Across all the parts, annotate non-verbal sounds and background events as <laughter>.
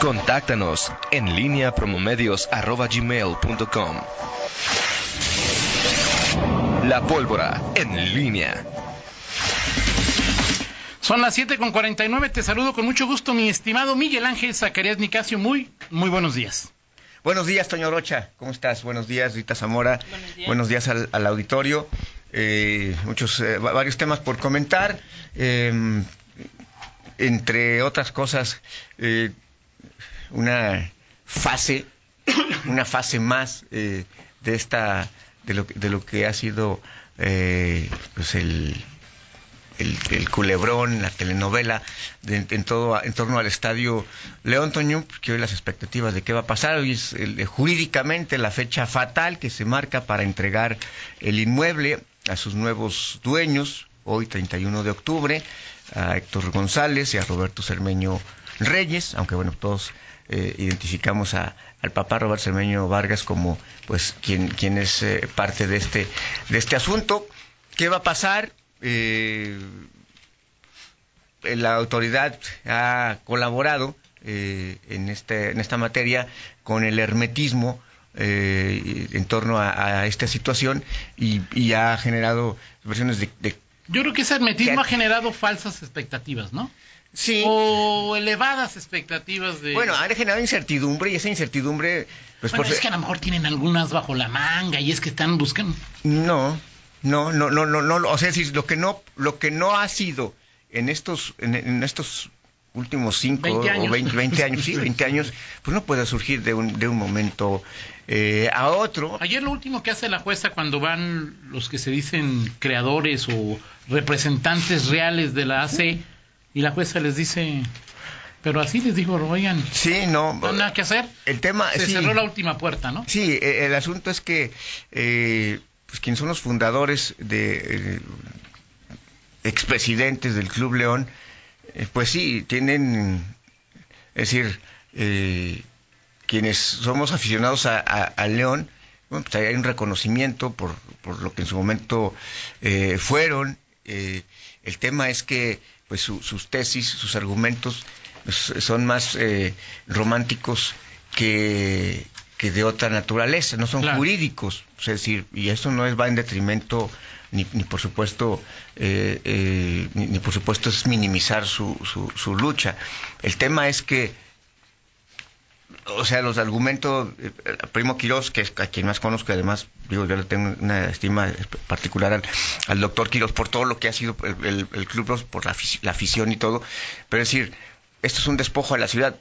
Contáctanos en línea promomedios.com. La pólvora en línea. Son las 7 con 49. Te saludo con mucho gusto, mi estimado Miguel Ángel Zacarías Nicasio. Muy, muy buenos días. Buenos días, Toño Rocha. ¿Cómo estás? Buenos días, Rita Zamora. Buenos días, al, auditorio. Eh, muchos, eh, varios temas por comentar. Em, entre otras cosas, eh, una fase, una fase más de esta, de lo, de lo que ha sido pues el el, culebrón, la telenovela en, todo, en torno al estadio León Toño, que hoy las expectativas de qué va a pasar, hoy es jurídicamente la fecha fatal que se marca para entregar el inmueble a sus nuevos dueños, hoy 31 de octubre, a Héctor González y a Roberto Cermeño Reyes, aunque bueno, todos eh, identificamos a, al papá Roberto Cermeño Vargas como pues quien, quien es eh, parte de este, de este asunto. ¿Qué va a pasar? eh, la autoridad ha colaborado eh, en, este, en esta materia con el hermetismo eh, en torno a, esta situación y, ha generado versiones de, Yo creo que ese hermetismo ha generado falsas expectativas, ¿no? Sí. O elevadas expectativas de... Bueno, ha generado incertidumbre y esa incertidumbre... Pues bueno, es que a lo mejor tienen algunas bajo la manga y es que están buscando... No, no, no, no, no, no, o sea, si lo que no, lo que no ha sido en estos, en, estos últimos cinco o 20, años, sí, 20 años, pues no puede surgir de un, de un momento eh, a otro. Ayer lo último que hace la jueza cuando van los que se dicen creadores o representantes reales de la AC y la jueza les dice, pero así les digo, oigan, sí, no, no hay nada que hacer. El tema, se cerró la última puerta, ¿no? Sí, e, el asunto es que eh, pues quienes son los fundadores de eh, expresidentes del Club León, eh, pues sí, tienen, es decir, eh, quienes somos aficionados a, León, bueno, pues hay un reconocimiento por, por lo que en su momento fueron. el tema es que pues sus tesis, sus argumentos pues, son más románticos que, que de otra naturaleza, no son jurídicos, es decir, y eso no es va en detrimento ni, ni por supuesto eh, eh, ni, por supuesto es minimizar su, su, lucha. El tema es que o sea, los argumentos, eh, Primo Quirós, que es a quien más conozco, además, digo, yo le tengo una estima particular al, doctor Quirós por todo lo que ha sido el, club, por la, afición y todo, pero es decir, esto es un despojo a la ciudad.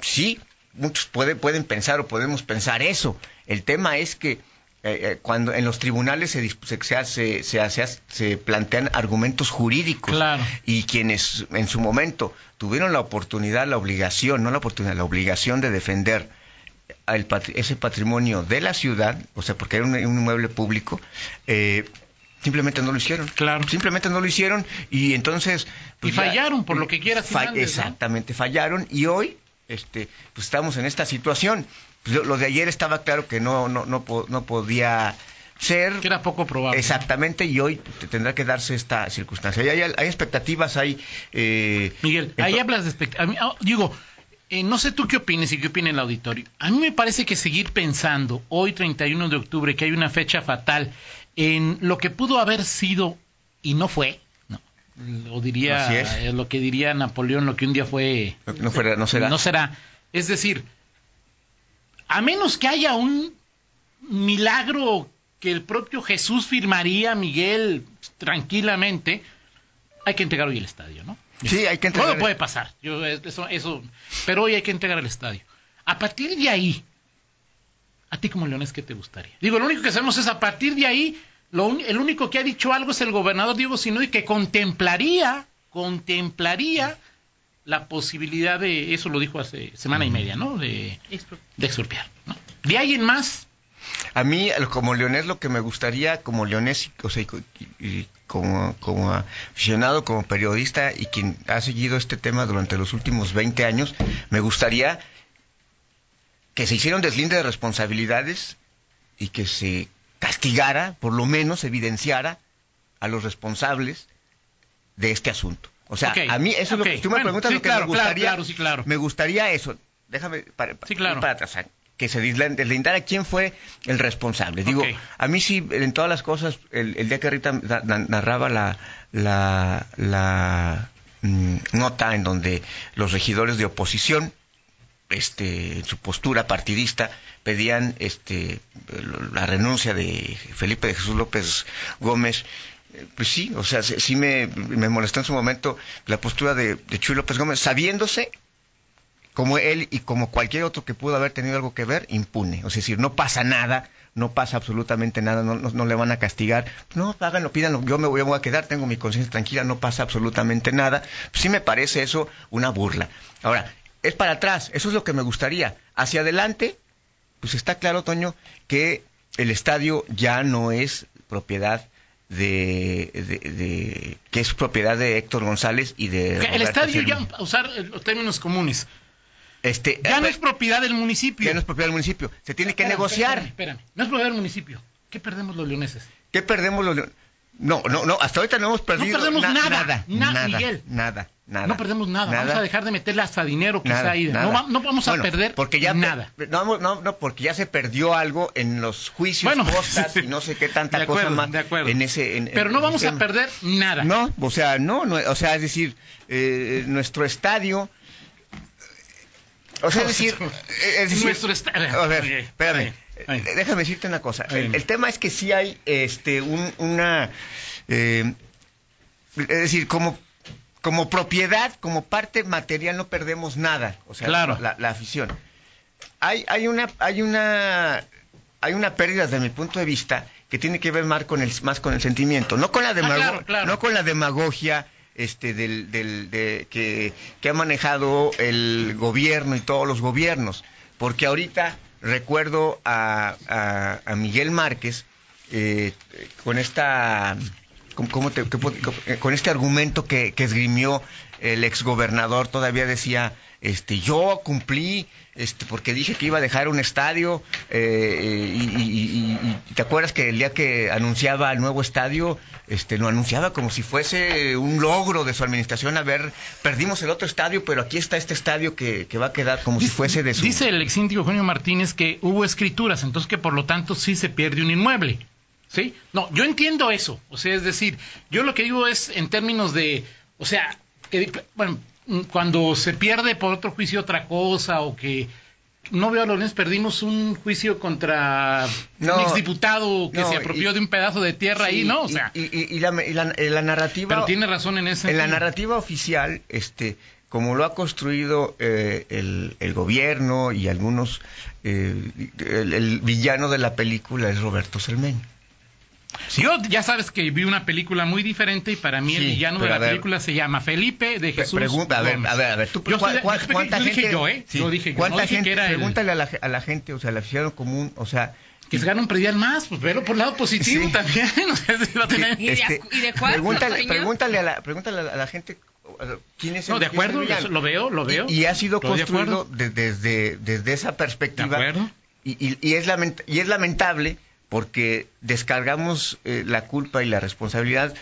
Sí, muchos pueden pensar o podemos pensar eso. El tema es que eh, eh, cuando en los tribunales se, se, se, se, plantean argumentos jurídicos y quienes en su momento tuvieron la oportunidad, la obligación, no la oportunidad, la obligación de defender ese patrimonio de la ciudad, o sea, porque era un, inmueble público, eh, simplemente no lo hicieron. Claro. Simplemente no lo hicieron y entonces... Pues y fallaron, por lo que quieras. exactamente, fallaron y hoy este, pues estamos en esta situación. Lo de ayer estaba claro que no, no, no, no podía ser. Que era poco probable. Exactamente, y hoy tendrá que darse esta circunstancia. Hay, hay, expectativas, hay... Eh, Miguel, ahí hablas de expectativas. Ah, digo, eh, no sé tú qué opines y qué opina el auditorio. A mí me parece que seguir pensando, hoy 31 de octubre, que hay una fecha fatal en lo que pudo haber sido y no fue, lo diría es. lo que diría Napoleón lo que un día fue no, fuera, no será no será es decir a menos que haya un milagro que el propio Jesús firmaría Miguel tranquilamente hay que entregar hoy el estadio no sí hay que entregar todo puede pasar. Yo, eso, eso pero hoy hay que entregar el estadio. A partir de ahí a ti como leones qué te gustaría digo lo único que hacemos es a partir de ahí el único que ha dicho algo es el gobernador Diego Sinoy que contemplaría, contemplaría la posibilidad de, eso lo dijo hace semana y media, ¿no? De, de expropiar. ¿no? De alguien más. A mí, como leonés, lo que me gustaría, como leonés, o sea, y como, como aficionado, como periodista y quien ha seguido este tema durante los últimos 20 años, me gustaría que se hiciera un deslinde de responsabilidades y que se castigara, por lo menos evidenciara a los responsables de este asunto. O sea, a mí eso es lo que tú me bueno, preguntas sí, lo que claro, me gustaría. claro, sí, claro. Me gustaría eso. Déjame para, Sí, claro. para atrás. o sea, que se deslindara quién fue el responsable. Digo, a mí sí, en todas las cosas, el, el día que Rita na- na- narraba la, la, la mm, nota en donde los regidores de oposición, este, en su postura partidista, pedían este, la renuncia de Felipe de Jesús López Gómez. Eh, Pues sí, o sea, sí me, me molestó en su momento la postura de, de Chuy López Gómez, sabiéndose como él y como cualquier otro que pudo haber tenido algo que ver, impune. O sea, es decir, no pasa nada, no pasa absolutamente nada, no, no, no le van a castigar. No, háganlo, pídanlo, yo me voy, me voy a quedar, tengo mi conciencia tranquila, no pasa absolutamente nada. sí me parece eso una burla. Ahora, es para atrás, eso es lo que me gustaría. Hacia adelante, pues está claro, Toño, que el estadio ya no es propiedad de, de- de- que es propiedad de Héctor González y de el Roberto estadio ya, Firmin. a usar eh, los términos comunes, este ya no eh, es propiedad del municipio. ya no es propiedad del municipio. Se tiene que negociar. Espérame, espérame. No es propiedad del municipio. ¿Qué perdemos los leoneses? ¿Qué perdemos los leones? No, no, no, hasta ahorita no hemos perdido perdemos na- nada, nada, na- nada, Miguel. nada, nada. no perdemos nada. Vamos a dejar de meterle hasta dinero quizá Nada, ahí. No, no vamos a Bueno, perder porque ya nada. No, no, no, porque ya se perdió algo en los juicios, Bueno, <laughs> costas y no sé qué tanta de acuerdo, cosa más de acuerdo. en ese. en- Pero en no vamos a perder nada. No, o sea, no, no, o sea, es decir, eh, nuestro estadio. O sea, es decir, eh, es decir, Nuestro. A ver, Ok, espérame. eh, Déjame decirte una cosa. El, el tema es que sí hay, este, un- una, eh, es decir, como, como propiedad, como parte material, no perdemos nada. O sea, Claro. la, la afición. Hay, hay una, hay una, hay una pérdida desde mi punto de vista que tiene que ver más con el, más con el sentimiento, no con la Ah, claro, claro. no con la demagogia este del, del de, que, que ha manejado el gobierno y todos los gobiernos, porque ahorita recuerdo a, a, Miguel Márquez eh, con esta ¿cómo- te- qué eh, con este argumento que, que esgrimió el exgobernador todavía decía este yo cumplí este porque dije que iba a dejar un estadio eh, y, y- y- y te acuerdas que el día que anunciaba el nuevo estadio este lo anunciaba como si fuese un logro de su administración a ver perdimos el otro estadio pero aquí está este estadio que, que va a quedar como si fuese de su Dice el ex síndico Eugenio Martínez que hubo escrituras, entonces que por lo tanto sí se pierde un inmueble. ¿Sí? No, yo entiendo eso. O sea, es decir, yo lo que digo es en términos de, o sea, que, bueno, cuando se pierde por otro juicio otra cosa o que no veo a lunes, perdimos un juicio contra No, un exdiputado que no, se apropió y- de un pedazo de tierra ahí, Sí, ¿no? O sea, y, y- y la, narrativa pero tiene razón en ese En la narrativa oficial, este, como lo ha construido eh, el, el gobierno y algunos, eh, el, el villano de la película es Roberto Cermeño. Yo ya sabes que vi una película muy diferente y para mí el Sí, villano de la ver. película se llama Felipe de Jesús. pregunta, a ver, Gómez. a ver, a ver, tú, Yo ¿cuá- estoy- cuá- yo- ¿cuánta yo gente? dije yo, ¿eh? Sí, Yo dije yo, ¿Cuánta no dije gente? que era el- Pregúntale a la, a la gente, o sea, al aficionado común, o sea, Que se gana un predial más, pues verlo por el lado positivo Sí. también. <laughs> O sea, se va a tener- ¿Y de este, y de cuál, pregúntale, pregúntale a la, pregúntale a la, a la gente quién es el No, de el acuerdo, villano. lo veo, lo veo. Y, y ha sido de construido de- desde, desde esa ¿De perspectiva. acuerdo? Y, y- y es lament- y es lamentable porque descargamos eh, la culpa y la responsabilidad.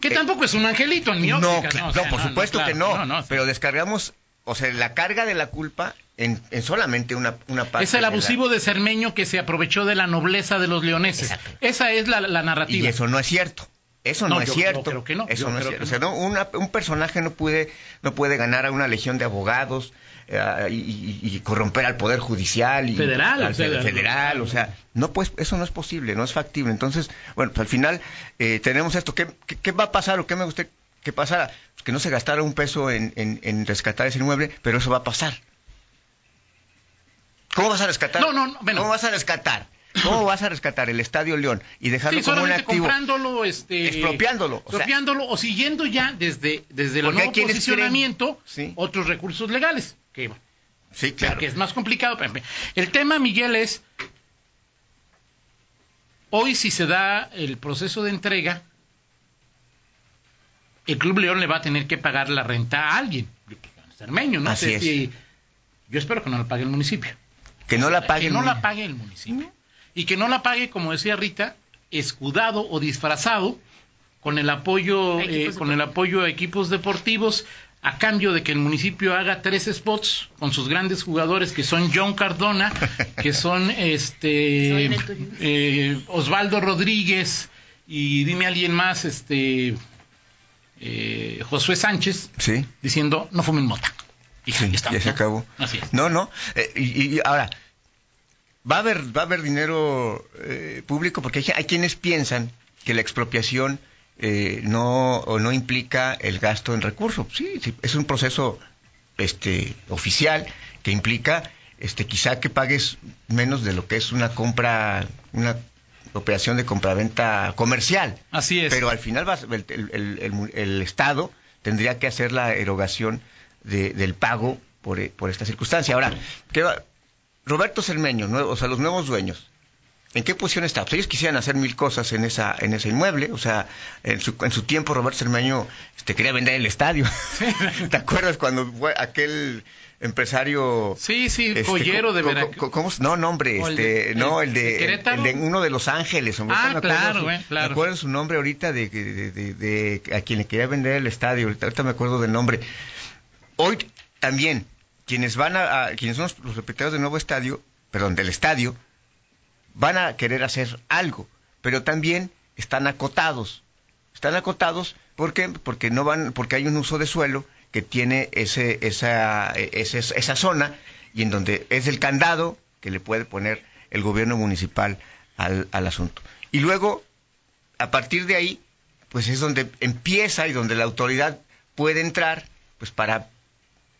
Que eh, tampoco es un angelito en mi no, óptica, cla- ¿no? no, O sea, por supuesto claro, que no, pero descargamos, o sea, la carga de la culpa en, en solamente una, una parte. Es el de la- abusivo de Cermeño que se aprovechó de la nobleza de los leoneses. Exacto. Esa es la, la narrativa. Y eso no es cierto. Eso no, No, es yo- cierto. yo creo que no, Eso no es cierto. O sea, no, una- un personaje no puede, no puede ganar a una legión de abogados eh, y, corromper al poder judicial y Federal, al fe- federal. federal, o sea, no pues eso no es posible, no es factible. Entonces, bueno, pues al final eh, tenemos esto. ¿Qué, qué, qué va a pasar o qué me gustaría que pasara? Pues que no se gastara un peso en, en- en rescatar ese inmueble, pero eso va a pasar. ¿Cómo vas a rescatar? No, no, no, bueno. ¿Cómo vas a rescatar? ¿Cómo vas a rescatar el Estadio León y dejarlo Sí, como un activo? comprándolo, este, Expropiándolo, o expropiándolo o siguiendo ya desde, desde el nuevo posicionamiento sí. otros recursos legales. Que, Sí, claro. que es más complicado. El tema, Miguel, es hoy si se da el proceso de entrega, el Club León le va a tener que pagar la renta a alguien. Cermeño, no Así sé es. si... Yo espero que no la pague el municipio. Que no la pague. que no la pague el municipio. Y que no la pague, como decía Rita, escudado o disfrazado con el apoyo, eh, equipos con el apoyo a equipos deportivos, a cambio de que el municipio haga tres spots con sus grandes jugadores que son John Cardona, <laughs> que son este eh, Osvaldo Rodríguez y dime alguien más, este eh, Josué Sánchez, Sí. diciendo no fumen mota. Y ya, Sí, ya está. ya se acabó. Así es. No, no. eh, y, y ahora, va a haber, va a haber dinero eh, público porque hay, hay quienes piensan que la expropiación eh, no, o no implica el gasto en recursos. Sí, sí, es un proceso este, oficial que implica este, quizá que pagues menos de lo que es una compra, una operación de compraventa comercial. Así es. Pero al final vas- el, el- el- el mu- el Estado tendría que hacer la erogación de- del pago por, eh, por esta circunstancia. Ahora, ¿qué va? Roberto Cermeño, nuevo- o sea, los nuevos dueños, ¿en qué posición está? Pues ellos quisieran hacer mil cosas en esa en ese inmueble. O sea, en su, en su tiempo Roberto Cermeño este, quería vender el estadio. <laughs> ¿Te acuerdas cuando fue aquel empresario... Sí, sí, este, joyero de Veracruz. ¿cómo no, no, hombre, ¿O el este, de- no, el el de el, el uno de Los Ángeles. hombre, Ah, claro, güey, claro. Me acuerdo su nombre ahorita de, de, de- de- de- a quien le quería vender el estadio. Ahorita, ahorita me acuerdo del nombre. Hoy también quienes van a, quienes son los, los propietarios del nuevo estadio, perdón, del estadio, van a querer hacer algo, pero también están acotados. Están acotados ¿por qué? porque no van, porque hay un uso de suelo que tiene ese, esa, ese- esa zona y en donde es el candado que le puede poner el gobierno municipal al, al asunto. Y luego, a partir de ahí, pues es donde empieza y donde la autoridad puede entrar, pues para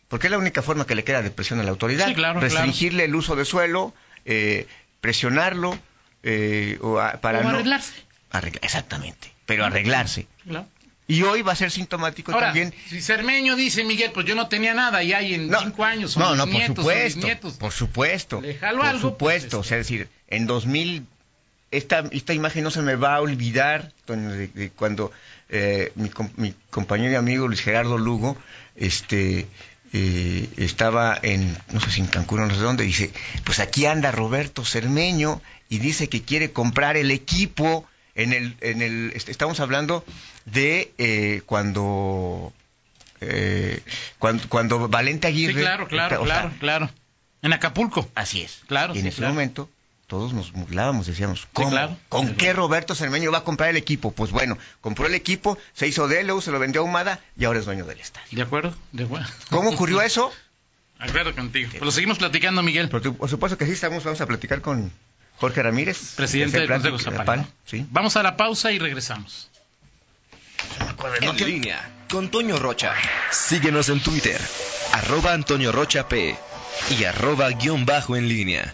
porque es la única forma que le queda de presión a la autoridad. Sí, claro, Restringirle el uso de suelo, eh, presionarlo, eh, o a- para O no... arreglarse. Arregla- exactamente, pero arreglarse. Claro. Y hoy va a ser sintomático Ahora, también... si Cermeño dice, Miguel, pues yo no tenía nada y hay en No, cinco años, son no, mis no, por nietos, son mis supuesto, nietos. por supuesto, Le jalo por algo, pues, supuesto, o este. sea, es decir, en 2000 esta esta imagen no se me va a olvidar de, de cuando eh, mi, mi compañero y amigo Luis Gerardo Lugo, este eh, estaba en no sé si en Cancún o no sé dónde, dice, pues aquí anda Roberto Cermeño y dice que quiere comprar el equipo en el en el est- estamos hablando de eh, cuando eh, cuando, cuando Valente Sí, Aguirre. claro, claro, o sea, claro, claro. En Acapulco. así es. Claro, Y en sí, ese claro. momento todos nos burlábamos, decíamos, ¿cómo? claro. ¿Con qué Roberto Cermeño va a comprar el equipo? Pues bueno, compró el equipo, se hizo de él, luego se lo vendió a Humada y ahora es dueño del estadio. ¿De acuerdo? De acuerdo. ¿Cómo ocurrió eso? De acuerdo contigo. Pues lo seguimos platicando, Miguel. Por, supuesto que sí, estamos, vamos a platicar con Jorge Ramírez. Presidente del Consejo Zapal. Sí. Vamos a la pausa y regresamos. En línea con Toño Rocha. Síguenos en Twitter, arroba Antonio Rocha P y arroba guion bajo en línea.